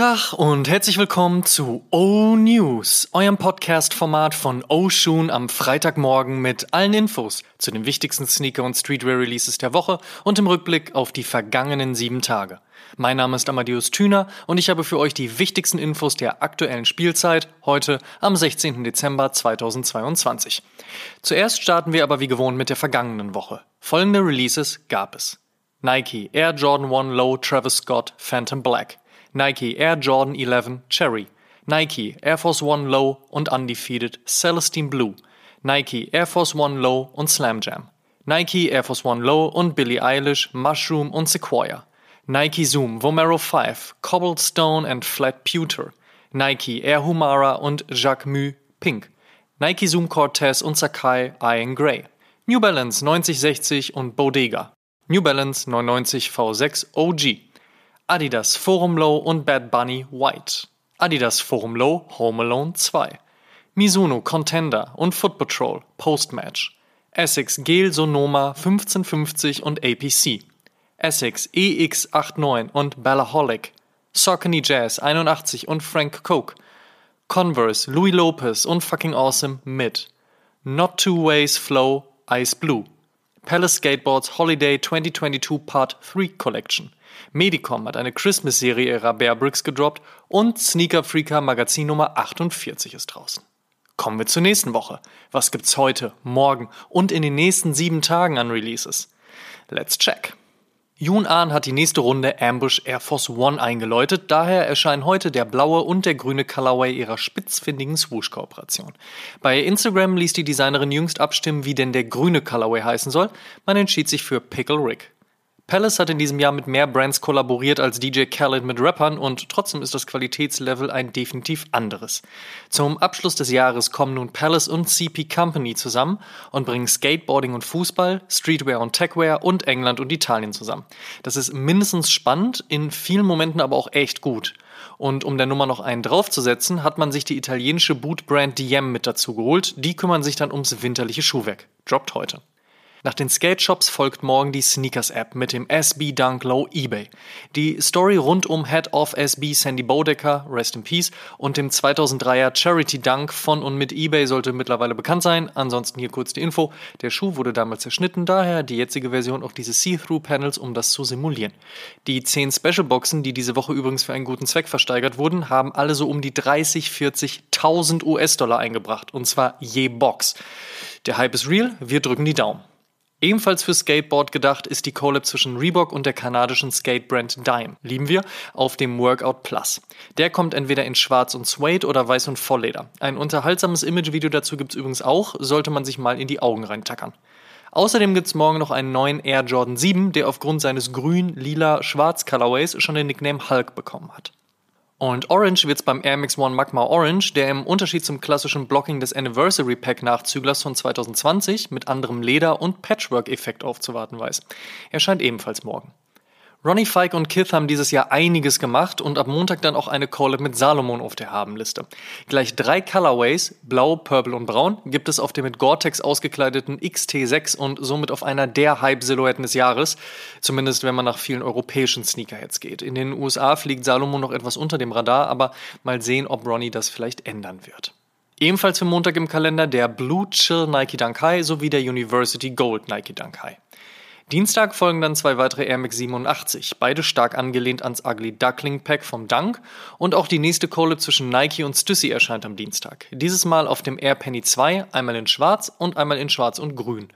Tag und herzlich willkommen zu O News, eurem Podcast-Format von Oshun am Freitagmorgen mit allen Infos zu den wichtigsten Sneaker- und Streetwear-Releases der Woche und im Rückblick auf die vergangenen sieben Tage. Mein Name ist Amadeus Thüner und ich habe für euch die wichtigsten Infos der aktuellen Spielzeit heute am 16. Dezember 2022. Zuerst starten wir aber wie gewohnt mit der vergangenen Woche. Folgende Releases gab es. Nike Air Jordan 1 Low Travis Scott Phantom Black Nike Air Jordan 11 Cherry, Nike Air Force One Low und Undefeated Celestine Blue, Nike Air Force One Low und Slam Jam, Nike Air Force One Low und Billie Eilish Mushroom und Sequoia, Nike Zoom Vomero 5 Cobblestone and Flat Pewter, Nike Air Humara und Jacques Mu Pink, Nike Zoom Cortez und Sakai Iron Grey, New Balance 9060 und Bodega, New Balance 990 V6 OG, Adidas Forum Low und Bad Bunny White. Adidas Forum Low Home Alone 2. Mizuno Contender und Foot Patrol Postmatch. Essex Gel Sonoma 1550 und APC. Essex EX89 und Ballaholic. Saucony Jazz 81 und Frank Coke. Converse Louis Lopez und Fucking Awesome Mid. Not Two Ways Flow Ice Blue. Palace Skateboards Holiday 2022 Part 3 Collection. Medicom hat eine Christmas-Serie ihrer Bear Bricks gedroppt und Sneaker Freaker Magazin Nummer 48 ist draußen. Kommen wir zur nächsten Woche. Was gibt's heute, morgen und in den nächsten sieben Tagen an Releases? Let's check. Yoon Ahn hat die nächste Runde Ambush Air Force One eingeläutet, daher erscheinen heute der blaue und der grüne Colorway ihrer spitzfindigen Swoosh-Kooperation. Bei Instagram ließ die Designerin jüngst abstimmen, wie denn der grüne Colorway heißen soll. Man entschied sich für Pickle Rick. Palace hat in diesem Jahr mit mehr Brands kollaboriert als DJ Khaled mit Rappern und trotzdem ist das Qualitätslevel ein definitiv anderes. Zum Abschluss des Jahres kommen nun Palace und CP Company zusammen und bringen Skateboarding und Fußball, Streetwear und Techwear und England und Italien zusammen. Das ist mindestens spannend, in vielen Momenten aber auch echt gut. Und um der Nummer noch einen draufzusetzen, hat man sich die italienische Bootbrand Diem mit dazu geholt. Die kümmern sich dann ums winterliche Schuhwerk. Droppt heute. Nach den Skate-Shops folgt morgen die Sneakers-App mit dem SB Dunk Low eBay. Die Story rund um Head of SB Sandy Bodecker, Rest in Peace, und dem 2003er Charity Dunk von und mit eBay sollte mittlerweile bekannt sein. Ansonsten hier kurz die Info. Der Schuh wurde damals zerschnitten, daher die jetzige Version auch diese See-Through-Panels, um das zu simulieren. Die 10 Special-Boxen, die diese Woche übrigens für einen guten Zweck versteigert wurden, haben alle so um die 30, 40.000 US-Dollar eingebracht. Und zwar je Box. Der Hype ist real, wir drücken die Daumen. Ebenfalls für Skateboard gedacht ist die Collab zwischen Reebok und der kanadischen Skatebrand Dime. Lieben wir auf dem Workout Plus. Der kommt entweder in Schwarz und Suede oder Weiß und Vollleder. Ein unterhaltsames Imagevideo dazu gibt's übrigens auch, sollte man sich mal in die Augen reintackern. Außerdem gibt's morgen noch einen neuen Air Jordan 7, der aufgrund seines grün-lila-schwarz Colorways schon den Nickname Hulk bekommen hat. Und Orange wird's beim Air Max One Magma Orange, der im Unterschied zum klassischen Blocking des Anniversary Pack Nachzüglers von 2020 mit anderem Leder und Patchwork-Effekt aufzuwarten weiß. Erscheint ebenfalls morgen. Ronnie Fike und Kith haben dieses Jahr einiges gemacht und ab Montag dann auch eine Collab mit Salomon auf der Habenliste. Gleich drei Colorways, blau, purple und braun, gibt es auf dem mit Gore-Tex ausgekleideten XT6 und somit auf einer der Hype-Silhouetten des Jahres. Zumindest wenn man nach vielen europäischen Sneakerheads geht. In den USA fliegt Salomon noch etwas unter dem Radar, aber mal sehen, ob Ronnie das vielleicht ändern wird. Ebenfalls für Montag im Kalender der Blue Chill Nike Dunk High sowie der University Gold Nike Dunk High. Dienstag folgen dann zwei weitere Air Max 87, beide stark angelehnt ans Ugly Duckling Pack vom Dunk und auch die nächste Kohle zwischen Nike und Stussy erscheint am Dienstag. Dieses Mal auf dem Air Penny 2, einmal in schwarz und einmal in schwarz und grün.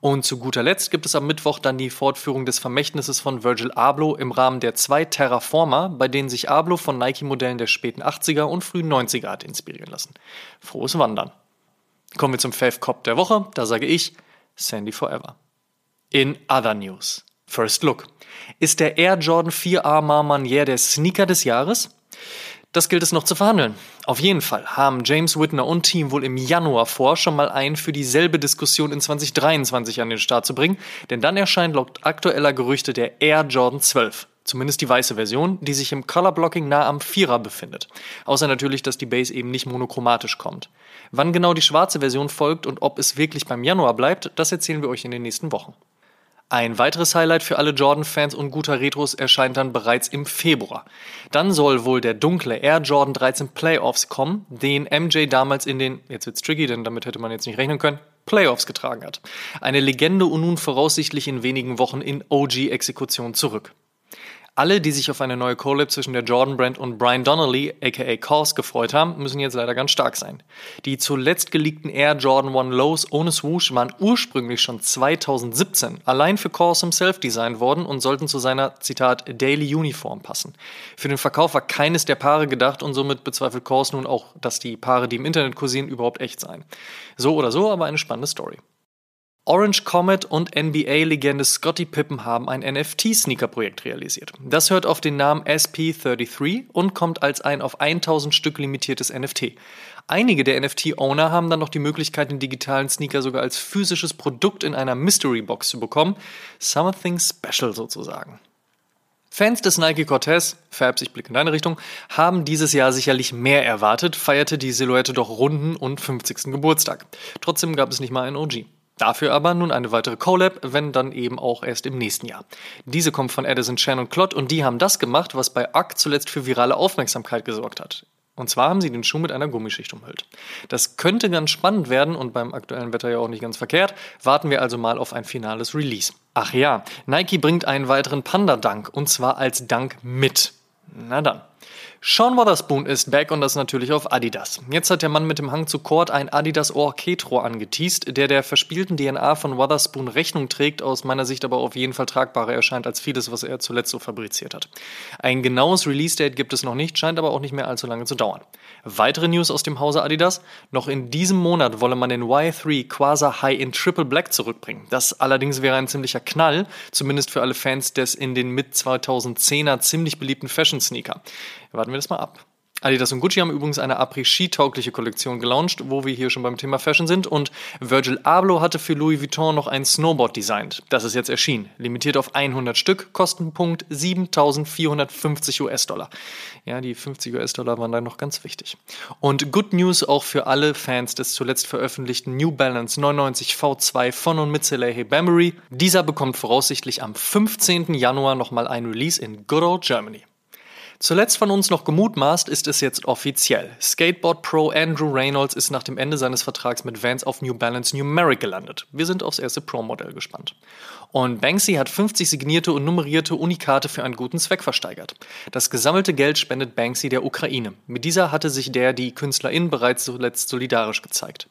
Und zu guter Letzt gibt es am Mittwoch dann die Fortführung des Vermächtnisses von Virgil Abloh im Rahmen der zwei Terraformer, bei denen sich Abloh von Nike-Modellen der späten 80er und frühen 90er hat inspirieren lassen. Frohes Wandern. Kommen wir zum Fave Cop der Woche, da sage ich Sandy Forever. In other news. First Look. Ist der Air Jordan 4A Marmanier der Sneaker des Jahres? Das gilt es noch zu verhandeln. Auf jeden Fall haben James Whitner und Team wohl im Januar vor, schon mal einen für dieselbe Diskussion in 2023 an den Start zu bringen, denn dann erscheint laut aktueller Gerüchte der Air Jordan 12. Zumindest die weiße Version, die sich im Color Blocking nah am Vierer befindet. Außer natürlich, dass die Base eben nicht monochromatisch kommt. Wann genau die schwarze Version folgt und ob es wirklich beim Januar bleibt, das erzählen wir euch in den nächsten Wochen. Ein weiteres Highlight für alle Jordan-Fans und guter Retros erscheint dann bereits im Februar. Dann soll wohl der dunkle Air Jordan 13 Playoffs kommen, den MJ damals in den, jetzt wird's tricky, denn damit hätte man jetzt nicht rechnen können, Playoffs getragen hat. Eine Legende und nun voraussichtlich in wenigen Wochen in OG-Exekution zurück. Alle, die sich auf eine neue Collab zwischen der Jordan Brand und Brian Donnelly, aka Kors, gefreut haben, müssen jetzt leider ganz stark sein. Die zuletzt geleakten Air Jordan 1 Lows ohne Swoosh waren ursprünglich schon 2017 allein für Kors himself designt worden und sollten zu seiner, Zitat, Daily Uniform passen. Für den Verkauf war keines der Paare gedacht und somit bezweifelt Kors nun auch, dass die Paare, die im Internet kursieren, überhaupt echt seien. So oder so, aber eine spannende Story. Orange Comet und NBA-Legende Scottie Pippen haben ein NFT-Sneaker-Projekt realisiert. Das hört auf den Namen SP33 und kommt als ein auf 1000 Stück limitiertes NFT. Einige der NFT-Owner haben dann noch die Möglichkeit, den digitalen Sneaker sogar als physisches Produkt in einer Mystery-Box zu bekommen. Something special sozusagen. Fans des Nike Cortez, Fabs, ich blicke in deine Richtung, haben dieses Jahr sicherlich mehr erwartet, feierte die Silhouette doch runden und 50. Geburtstag. Trotzdem gab es nicht mal ein OG. Dafür aber nun eine weitere Collab, wenn dann eben auch erst im nächsten Jahr. Diese kommt von Edison Chan und Klott und die haben das gemacht, was bei Ack zuletzt für virale Aufmerksamkeit gesorgt hat. Und zwar haben sie den Schuh mit einer Gummischicht umhüllt. Das könnte ganz spannend werden und beim aktuellen Wetter ja auch nicht ganz verkehrt. Warten wir also mal auf ein finales Release. Ach ja, Nike bringt einen weiteren Panda-Dank und zwar als Dank mit. Na dann. Sean Wotherspoon ist back und das natürlich auf Adidas. Jetzt hat der Mann mit dem Hang zu Kord ein Adidas Orchestro angeteased, der der verspielten DNA von Wotherspoon Rechnung trägt, aus meiner Sicht aber auf jeden Fall tragbarer erscheint als vieles, was er zuletzt so fabriziert hat. Ein genaues Release-Date gibt es noch nicht, scheint aber auch nicht mehr allzu lange zu dauern. Weitere News aus dem Hause Adidas. Noch in diesem Monat wolle man den Y3 Quasar High in Triple Black zurückbringen. Das allerdings wäre ein ziemlicher Knall, zumindest für alle Fans des in den Mid-2010er ziemlich beliebten Fashion-Sneaker. Warten wir das mal ab. Adidas und Gucci haben übrigens eine Après-Ski-taugliche Kollektion gelauncht, wo wir hier schon beim Thema Fashion sind. Und Virgil Abloh hatte für Louis Vuitton noch ein Snowboard designt. Das ist jetzt erschienen. Limitiert auf 100 Stück, Kostenpunkt 7450 US-Dollar. Ja, die 50 US-Dollar waren da noch ganz wichtig. Und Good News auch für alle Fans des zuletzt veröffentlichten New Balance 99 V2 von und mit Salehe Bambury. Dieser bekommt voraussichtlich am 15. Januar nochmal ein Release in Good Old Germany. Zuletzt von uns noch gemutmaßt, ist es jetzt offiziell. Skateboard Pro Andrew Reynolds ist nach dem Ende seines Vertrags mit Vans auf New Balance Numeric gelandet. Wir sind aufs erste Pro-Modell gespannt. Und Banksy hat 50 signierte und nummerierte Unikate für einen guten Zweck versteigert. Das gesammelte Geld spendet Banksy der Ukraine. Mit dieser hatte sich der die Künstlerin bereits zuletzt solidarisch gezeigt.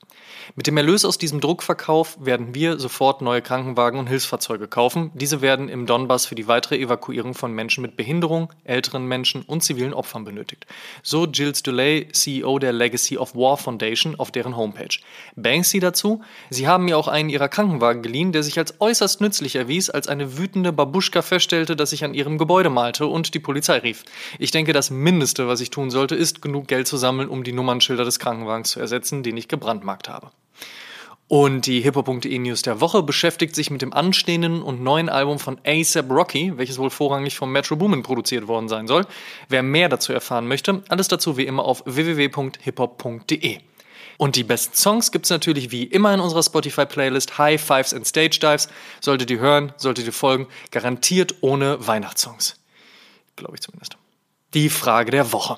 Mit dem Erlös aus diesem Druckverkauf werden wir sofort neue Krankenwagen und Hilfsfahrzeuge kaufen. Diese werden im Donbass für die weitere Evakuierung von Menschen mit Behinderung, älteren Menschen und zivilen Opfern benötigt. So Gilles Delay, CEO der Legacy of War Foundation, auf deren Homepage. Banksy dazu, sie haben mir auch einen ihrer Krankenwagen geliehen, der sich als äußerst nützlich erwies, als eine wütende Babuschka feststellte, dass ich an ihrem Gebäude malte und die Polizei rief. Ich denke, das Mindeste, was ich tun sollte, ist, genug Geld zu sammeln, um die Nummernschilder des Krankenwagens zu ersetzen, den ich gebrandmarkt habe. Und die hiphop.de News der Woche beschäftigt sich mit dem anstehenden und neuen Album von ASAP Rocky, welches wohl vorrangig vom Metro Boomin produziert worden sein soll. Wer mehr dazu erfahren möchte, alles dazu wie immer auf www.hiphop.de. Und die besten Songs gibt es natürlich wie immer in unserer Spotify-Playlist High Fives and Stage Dives. Solltet ihr hören, solltet ihr folgen, garantiert ohne Weihnachtssongs. Glaube ich zumindest. Die Frage der Woche.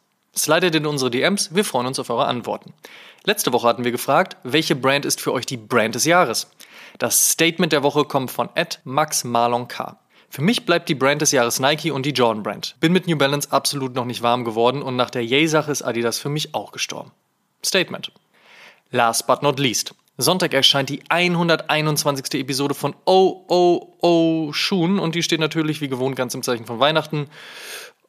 Slidet in unsere DMs, wir freuen uns auf eure Antworten. Letzte Woche hatten wir gefragt, welche Brand ist für euch die Brand des Jahres? Das Statement der Woche kommt von Ed Max Marlon K. Für mich bleibt die Brand des Jahres Nike und die Jordan Brand. Bin mit New Balance absolut noch nicht warm geworden und nach der Yay-Sache ist Adidas für mich auch gestorben. Statement. Last but not least. Sonntag erscheint die 121. Episode von Oh Oh Oh Shun und die steht natürlich wie gewohnt ganz im Zeichen von Weihnachten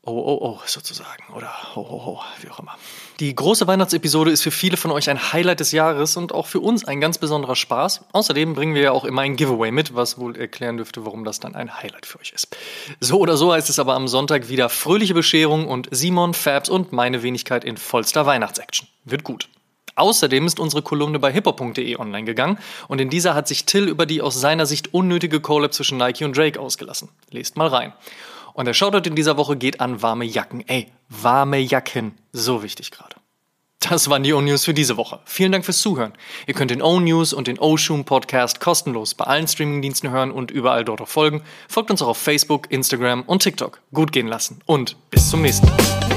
Oh, oh, oh, sozusagen. Oder ho, ho, ho, wie auch immer. Die große Weihnachtsepisode ist für viele von euch ein Highlight des Jahres und auch für uns ein ganz besonderer Spaß. Außerdem bringen wir ja auch immer ein Giveaway mit, was wohl erklären dürfte, warum das dann ein Highlight für euch ist. So oder so heißt es aber am Sonntag wieder fröhliche Bescherung und Simon, Fabs und meine Wenigkeit in vollster Weihnachtsaction. Wird gut. Außerdem ist unsere Kolumne bei hiphop.de online gegangen und in dieser hat sich Till über die aus seiner Sicht unnötige Collab zwischen Nike und Drake ausgelassen. Lest mal rein. Und der Shoutout in dieser Woche geht an warme Jacken. Ey, warme Jacken. So wichtig gerade. Das waren die O-News für diese Woche. Vielen Dank fürs Zuhören. Ihr könnt den O-News und den O-Shoom Podcast kostenlos bei allen Streamingdiensten hören und überall dort auch folgen. Folgt uns auch auf Facebook, Instagram und TikTok. Gut gehen lassen und bis zum nächsten Mal.